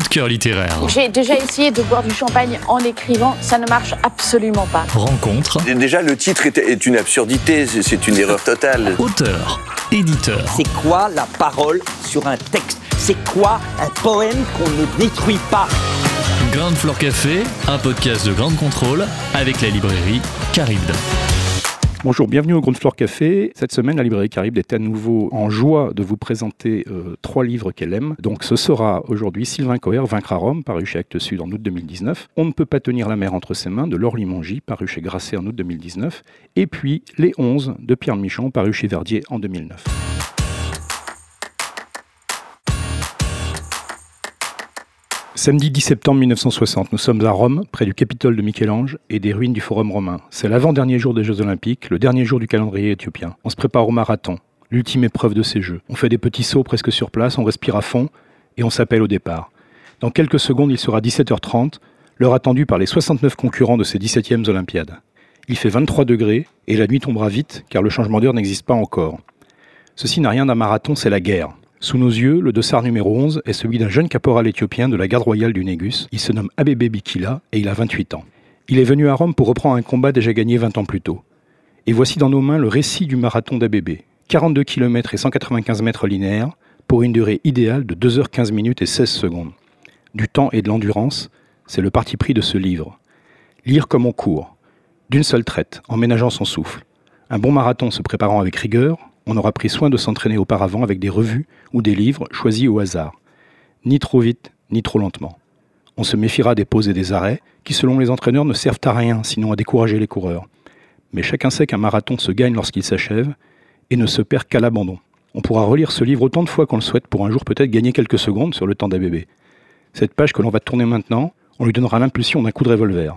coup de cœur littéraire. J'ai déjà essayé de boire du champagne en écrivant, ça ne marche absolument pas. Rencontre. Déjà, le titre est, une absurdité, c'est une erreur totale. Auteur. Éditeur. C'est quoi la parole sur un texte? C'est quoi un poème qu'on ne détruit pas? Grande Floor Café, un podcast de grande contrôle avec la librairie Caribde. Bonjour, bienvenue au Ground Floor Café. Cette semaine, la librairie Caribe est à nouveau en joie de vous présenter euh, trois livres qu'elle aime. Donc ce sera aujourd'hui Sylvain Coher, Vaincre à Rome, paru chez Actes Sud en août 2019. On ne peut pas tenir la mer entre ses mains de Laure Limongi, paru chez Grasset en août 2019. Et puis Les 11 de Pierre Michon, paru chez Verdier en 2009. Samedi 10 septembre 1960, nous sommes à Rome, près du Capitole de Michel-Ange et des ruines du Forum romain. C'est l'avant-dernier jour des Jeux Olympiques, le dernier jour du calendrier éthiopien. On se prépare au marathon, l'ultime épreuve de ces Jeux. On fait des petits sauts presque sur place, on respire à fond et on s'appelle au départ. Dans quelques secondes, il sera 17h30, l'heure attendue par les 69 concurrents de ces 17e Olympiades. Il fait 23 degrés et la nuit tombera vite car le changement d'heure n'existe pas encore. Ceci n'a rien d'un marathon, c'est la guerre. Sous nos yeux, le dossard numéro 11 est celui d'un jeune caporal éthiopien de la garde royale du Négus. Il se nomme Abebe Bikila et il a 28 ans. Il est venu à Rome pour reprendre un combat déjà gagné 20 ans plus tôt. Et voici dans nos mains le récit du marathon d'Abebe. 42 km et 195 mètres linéaires pour une durée idéale de 2h15 minutes et 16 secondes. Du temps et de l'endurance, c'est le parti pris de ce livre. Lire comme on court, d'une seule traite, en ménageant son souffle. Un bon marathon se préparant avec rigueur, on aura pris soin de s'entraîner auparavant avec des revues ou des livres choisis au hasard. Ni trop vite, ni trop lentement. On se méfiera des pauses et des arrêts, qui selon les entraîneurs ne servent à rien sinon à décourager les coureurs. Mais chacun sait qu'un marathon se gagne lorsqu'il s'achève et ne se perd qu'à l'abandon. On pourra relire ce livre autant de fois qu'on le souhaite pour un jour peut-être gagner quelques secondes sur le temps d'ABB. Cette page que l'on va tourner maintenant, on lui donnera l'impulsion d'un coup de revolver.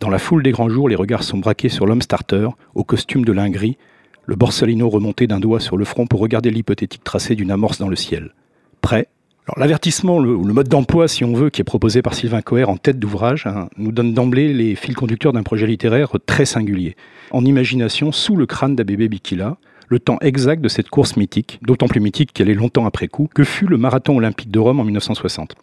Dans la foule des grands jours, les regards sont braqués sur l'homme starter, au costume de lin gris, le Borsalino remonté d'un doigt sur le front pour regarder l'hypothétique tracé d'une amorce dans le ciel. Prêt? L'avertissement, le, le, mode d'emploi, si on veut, qui est proposé par Sylvain Coher en tête d'ouvrage, hein, nous donne d'emblée les fils conducteurs d'un projet littéraire très singulier. En imagination, sous le crâne d'Abébé Bikila, le temps exact de cette course mythique, d'autant plus mythique qu'elle est longtemps après coup, que fut le marathon olympique de Rome en 1960.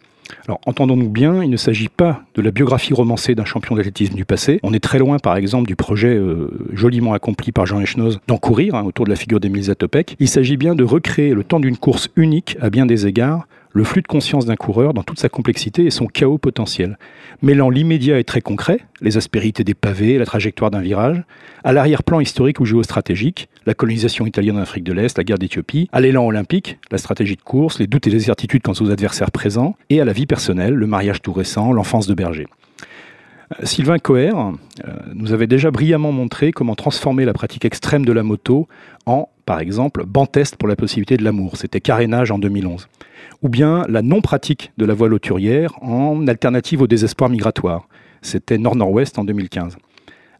Alors, entendons-nous bien, il ne s'agit pas de la biographie romancée d'un champion d'athlétisme du passé. On est très loin, par exemple, du projet euh, joliment accompli par Jean Echnoz d'en courir hein, autour de la figure d'Émile Zatopek. Il s'agit bien de recréer le temps d'une course unique à bien des égards, le flux de conscience d'un coureur dans toute sa complexité et son chaos potentiel, mêlant l'immédiat et très concret, les aspérités des pavés, la trajectoire d'un virage, à l'arrière-plan historique ou géostratégique, la colonisation italienne en Afrique de l'Est, la guerre d'Éthiopie, à l'élan olympique, la stratégie de course, les doutes et les certitudes quant aux adversaires présents, et à la vie personnelle, le mariage tout récent, l'enfance de berger. Sylvain Coher euh, nous avait déjà brillamment montré comment transformer la pratique extrême de la moto en, par exemple, banc test pour la possibilité de l'amour. C'était carénage en 2011. Ou bien la non-pratique de la voile auturière en alternative au désespoir migratoire. C'était Nord-Nord-Ouest en 2015.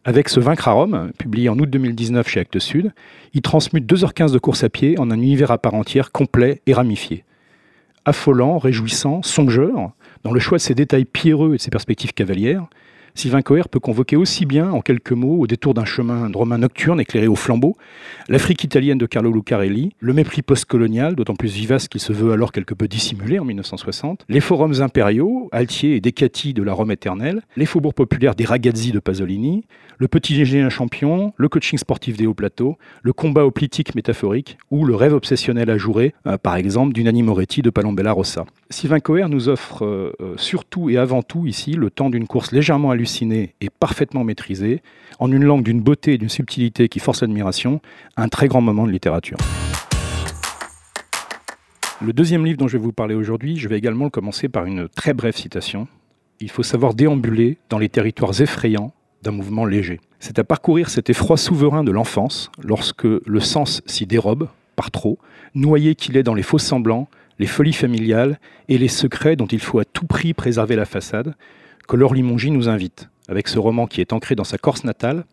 Avec ce Vaincre à Rome, publié en août 2019 chez Actes Sud, il transmute 2h15 de course à pied en un univers à part entière complet et ramifié. Affolant, réjouissant, songeur, dans le choix de ses détails pierreux et de ses perspectives cavalières, Sylvain Coher peut convoquer aussi bien, en quelques mots, au détour d'un chemin romain nocturne éclairé au flambeau, l'Afrique italienne de Carlo Lucarelli, le mépris postcolonial, d'autant plus vivace qu'il se veut alors quelque peu dissimulé en 1960, les forums impériaux, Altier et Decati de la Rome éternelle, les faubourgs populaires des ragazzi de Pasolini, le petit un champion, le coaching sportif des hauts plateaux, le combat politique métaphorique ou le rêve obsessionnel ajouré, euh, par exemple, d'une Moretti de Palombella Rossa. Sylvain Coher nous offre euh, euh, surtout et avant tout ici le temps d'une course légèrement et parfaitement maîtrisée, en une langue d'une beauté et d'une subtilité qui force l'admiration, un très grand moment de littérature. Le deuxième livre dont je vais vous parler aujourd'hui, je vais également le commencer par une très brève citation. Il faut savoir déambuler dans les territoires effrayants d'un mouvement léger. C'est à parcourir cet effroi souverain de l'enfance, lorsque le sens s'y dérobe, par trop, noyé qu'il est dans les faux semblants, les folies familiales et les secrets dont il faut à tout prix préserver la façade, que Laure Limongi nous invite, avec ce roman qui est ancré dans sa Corse natale,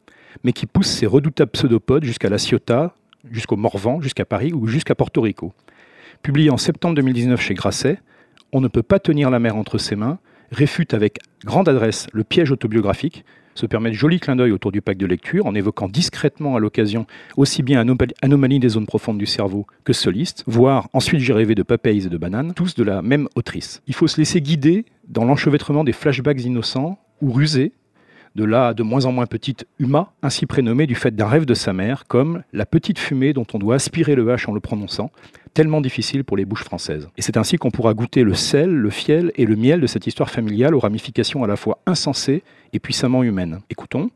mais qui pousse ses redoutables pseudopodes jusqu'à La Ciotat, jusqu'au Morvan, jusqu'à Paris ou jusqu'à Porto Rico. Publié en septembre 2019 chez Grasset, On ne peut pas tenir la mer entre ses mains, réfute avec grande adresse le piège autobiographique, se permet de jolis clins d'œil autour du pack de lecture en évoquant discrètement à l'occasion aussi bien Anomalie des zones profondes du cerveau que Soliste, voire Ensuite j'ai rêvé de papayes et de bananes, tous de la même autrice. Il faut se laisser guider dans l'enchevêtrement des flashbacks innocents ou rusés de la de moins en moins petite Uma, ainsi prénommée du fait d'un rêve de sa mère, comme la petite fumée dont on doit aspirer le H en le prononçant, tellement difficile pour les bouches françaises. Et c'est ainsi qu'on pourra goûter le sel, le fiel et le miel de cette histoire familiale aux ramifications à la fois insensées et puissamment humaines. Écoutons,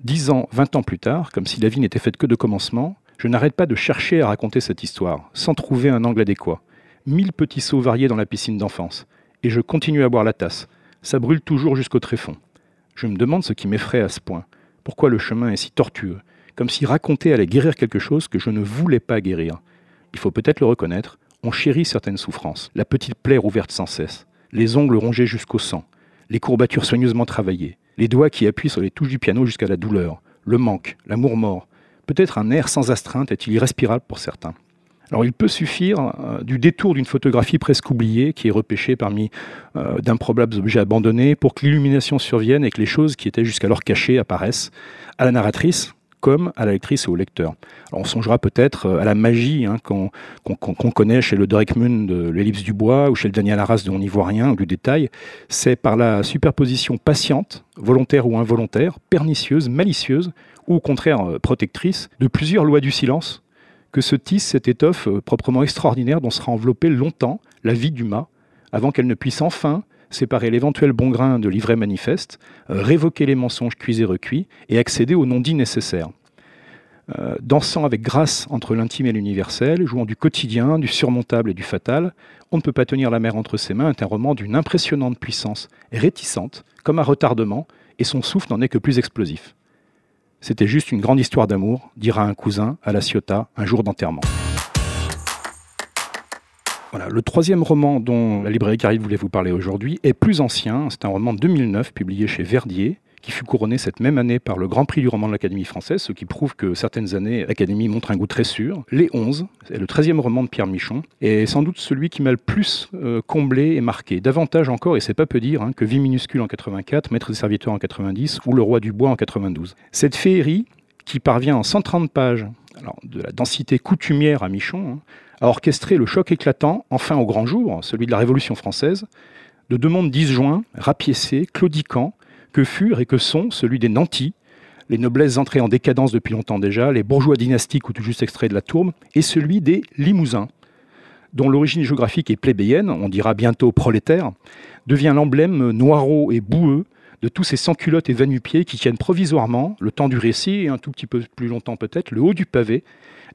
dix ans, vingt ans plus tard, comme si la vie n'était faite que de commencement, je n'arrête pas de chercher à raconter cette histoire, sans trouver un angle adéquat. Mille petits sauts variés dans la piscine d'enfance. Et je continue à boire la tasse. Ça brûle toujours jusqu'au tréfonds. Je me demande ce qui m'effraie à ce point. Pourquoi le chemin est si tortueux? Comme si raconter allait guérir quelque chose que je ne voulais pas guérir. Il faut peut-être le reconnaître, on chérit certaines souffrances. La petite plaie ouverte sans cesse, les ongles rongés jusqu'au sang, les courbatures soigneusement travaillées, les doigts qui appuient sur les touches du piano jusqu'à la douleur, le manque, l'amour mort. Peut-être un air sans astreinte est-il irrespirable pour certains. Il peut suffire euh, du détour d'une photographie presque oubliée qui est repêchée parmi euh, d'improbables objets abandonnés pour que l'illumination survienne et que les choses qui étaient jusqu'alors cachées apparaissent à la narratrice comme à la lectrice et au lecteur. on songera peut-être euh, à la magie hein, qu'on connaît chez le Moon de l'ellipse du bois ou chez le Daniel Arras de On n'y voit rien ou du détail. C'est par la superposition patiente, volontaire ou involontaire, pernicieuse, malicieuse ou au contraire protectrice de plusieurs lois du silence que se tisse cette étoffe euh, proprement extraordinaire dont sera enveloppée longtemps la vie du mât, avant qu'elle ne puisse enfin séparer l'éventuel bon grain de l'ivraie manifeste, euh, révoquer les mensonges cuits et recuits, et accéder au non-dit nécessaire. Euh, dansant avec grâce entre l'intime et l'universel, jouant du quotidien, du surmontable et du fatal, On ne peut pas tenir la mer entre ses mains est un roman d'une impressionnante puissance, réticente, comme un retardement, et son souffle n'en est que plus explosif. C'était juste une grande histoire d'amour, dira un cousin à la Ciotat un jour d'enterrement. Voilà, le troisième roman dont la librairie Caride voulait vous parler aujourd'hui est plus ancien. C'est un roman de 2009 publié chez Verdier qui fut couronné cette même année par le Grand Prix du roman de l'Académie française, ce qui prouve que certaines années, l'Académie montre un goût très sûr. Les 11, c'est le 13e roman de Pierre Michon, et sans doute celui qui m'a le plus euh, comblé et marqué. Davantage encore, et c'est pas peu dire, hein, que Vie minuscule en 84, Maître des serviteurs en 90 ou Le roi du bois en 92. Cette féerie, qui parvient en 130 pages, de la densité coutumière à Michon, hein, à orchestrer le choc éclatant, enfin au grand jour, celui de la Révolution française, de deux mondes disjoints, rapiécés, claudiquants, que furent et que sont celui des nantis, les noblesses entrées en décadence depuis longtemps déjà, les bourgeois dynastiques ou tout juste extraits de la tourbe, et celui des limousins, dont l'origine géographique est plébéienne, on dira bientôt prolétaire, devient l'emblème noirot et boueux de tous ces sans-culottes et vanupiers qui tiennent provisoirement, le temps du récit et un tout petit peu plus longtemps peut-être, le haut du pavé,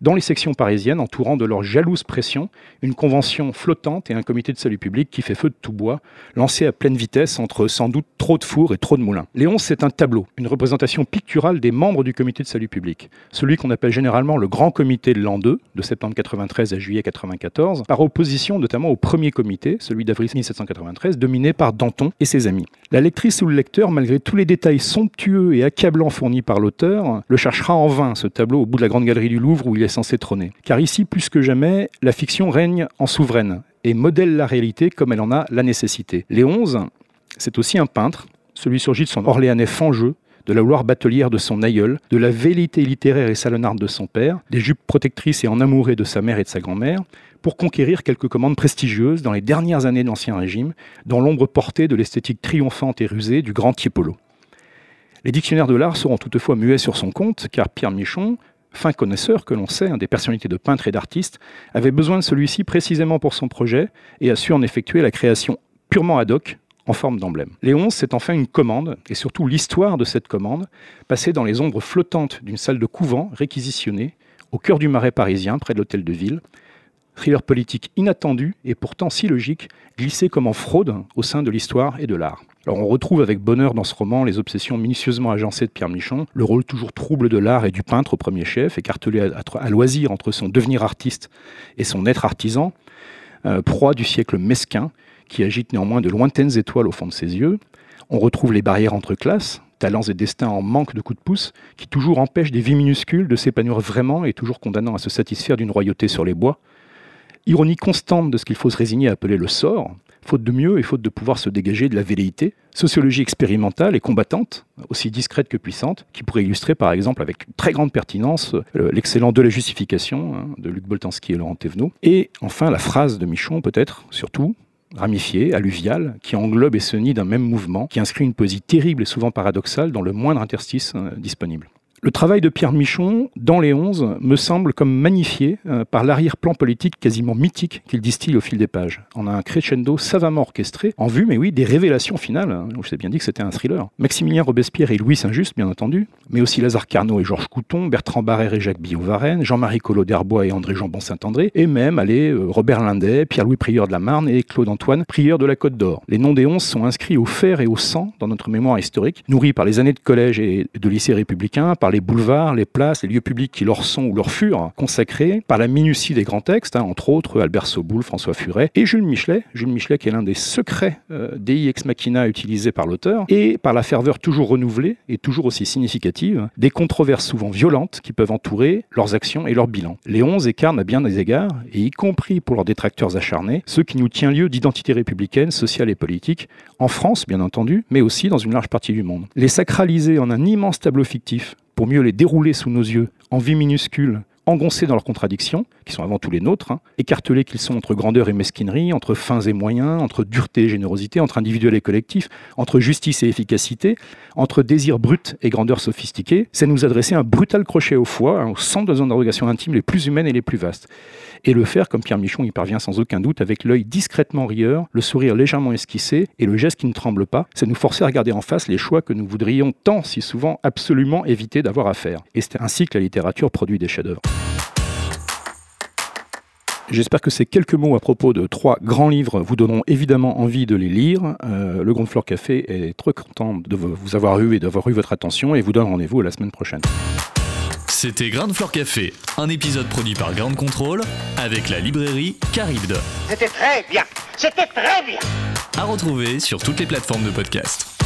dans les sections parisiennes, entourant de leur jalouse pression une convention flottante et un comité de salut public qui fait feu de tout bois, lancé à pleine vitesse entre sans doute trop de fours et trop de moulins. Léon, c'est un tableau, une représentation picturale des membres du comité de salut public, celui qu'on appelle généralement le grand comité de l'an 2, de septembre 93 à juillet 94, par opposition notamment au premier comité, celui d'avril 1793, dominé par Danton et ses amis. La lectrice ou le lecteur, malgré tous les détails somptueux et accablants fournis par l'auteur, le cherchera en vain, ce tableau au bout de la grande galerie du Louvre où il est censé trôner. Car ici, plus que jamais, la fiction règne en souveraine et modèle la réalité comme elle en a la nécessité. Léonze, c'est aussi un peintre, celui surgit de son Orléanais fangeux, de la gloire batelière de son aïeul, de la vérité littéraire et salonnarde de son père, des jupes protectrices et en amoureux de sa mère et de sa grand-mère, pour conquérir quelques commandes prestigieuses dans les dernières années de l'Ancien Régime, dans l'ombre portée de l'esthétique triomphante et rusée du grand Tiepolo. Les dictionnaires de l'art seront toutefois muets sur son compte, car Pierre Michon, fin connaisseur que l'on sait, des personnalités de peintres et d'artistes, avait besoin de celui-ci précisément pour son projet et a su en effectuer la création purement ad hoc en forme d'emblème. Léon, c'est enfin une commande, et surtout l'histoire de cette commande, passée dans les ombres flottantes d'une salle de couvent réquisitionnée, au cœur du marais parisien, près de l'hôtel de ville. Thriller politique inattendu et pourtant si logique, glissé comme en fraude au sein de l'histoire et de l'art. On retrouve avec bonheur dans ce roman les obsessions minutieusement agencées de Pierre Michon, le rôle toujours trouble de l'art et du peintre au premier chef, écartelé à, loisir entre son devenir artiste et son être artisan, euh, proie du siècle mesquin, qui agite néanmoins de lointaines étoiles au fond de ses yeux. On retrouve les barrières entre classes, talents et destins en manque de coups de pouce, qui toujours empêchent des vies minuscules de s'épanouir vraiment et toujours condamnant à se satisfaire d'une royauté sur les bois. Ironie constante de ce qu'il faut se résigner à appeler le sort, faute de mieux et faute de pouvoir se dégager de la velléité, sociologie expérimentale et combattante, aussi discrète que puissante, qui pourrait illustrer par exemple avec très grande pertinence euh, l'excellent De la justification hein, de Luc Boltanski et Laurent Thévenot, et enfin la phrase de Michon peut-être, surtout, ramifiée, alluviale, qui englobe et se nie d'un même mouvement, qui inscrit une poésie terrible et souvent paradoxale dans le moindre interstice euh, disponible. Le travail de Pierre Michon dans les Onze me semble comme magnifié euh, par l'arrière-plan politique quasiment mythique qu'il distille au fil des pages. On a un crescendo savamment orchestré, en vue, mais oui, des révélations finales. Hein. Je vous bien dit que c'était un thriller. Maximilien Robespierre et Louis Saint-Just, bien entendu, mais aussi Lazare Carnot et Georges Couton, Bertrand Barrère et Jacques Billot-Varenne, Jean-Marie Collot d'Herbois et André Jambon Saint-André, et même, allez, euh, Robert Lindet, Pierre-Louis Prieur de la Marne et Claude-Antoine Prieur de la Côte d'Or. Les noms des Onze sont inscrits au fer et au sang dans notre mémoire historique, nourris par les années de collège et de lycée républicain, les boulevards, les places, les lieux publics qui leur sont ou leur furent consacrés, par la minutie des grands textes, hein, entre autres Albert Soboul, François Furet et Jules Michelet. Jules Michelet qui est l'un des secrets euh, ex machina utilisés par l'auteur, et par la ferveur toujours renouvelée et toujours aussi significative des controverses souvent violentes qui peuvent entourer leurs actions et leurs bilans. Les onze écarnent à bien des égards, et y compris pour leurs détracteurs acharnés, ce qui nous tient lieu d'identité républicaine, sociale et politique, en France bien entendu, mais aussi dans une large partie du monde. Les sacraliser en un immense tableau fictif pour mieux les dérouler sous nos yeux en vie minuscule, engoncés dans leurs contradictions, qui sont avant tout les nôtres, hein, écartelés qu'ils sont entre grandeur et mesquinerie, entre fins et moyens, entre dureté et générosité, entre individuel et collectif, entre justice et efficacité, entre désir brut et grandeur sophistiquée, c'est nous adresser un brutal crochet au foie, hein, au centre de nos interrogations intimes les plus humaines et les plus vastes. Et le faire, comme Pierre Michon y parvient sans aucun doute, avec l'œil discrètement rieur, le sourire légèrement esquissé et le geste qui ne tremble pas, c'est nous forcer à regarder en face les choix que nous voudrions tant si souvent absolument éviter d'avoir à faire. Et c'est ainsi que la littérature produit des chefs-d'œuvre. J'espère que ces quelques mots à propos de trois grands livres vous donneront évidemment envie de les lire. Euh, le Grand Flore Café est très content de vous avoir eu et d'avoir eu votre attention et vous donne rendez-vous la semaine prochaine. C'était Grand Floor Café, un épisode produit par Grand Control avec la librairie Caribde. C'était très bien, c'était très bien. À retrouver sur toutes les plateformes de podcast.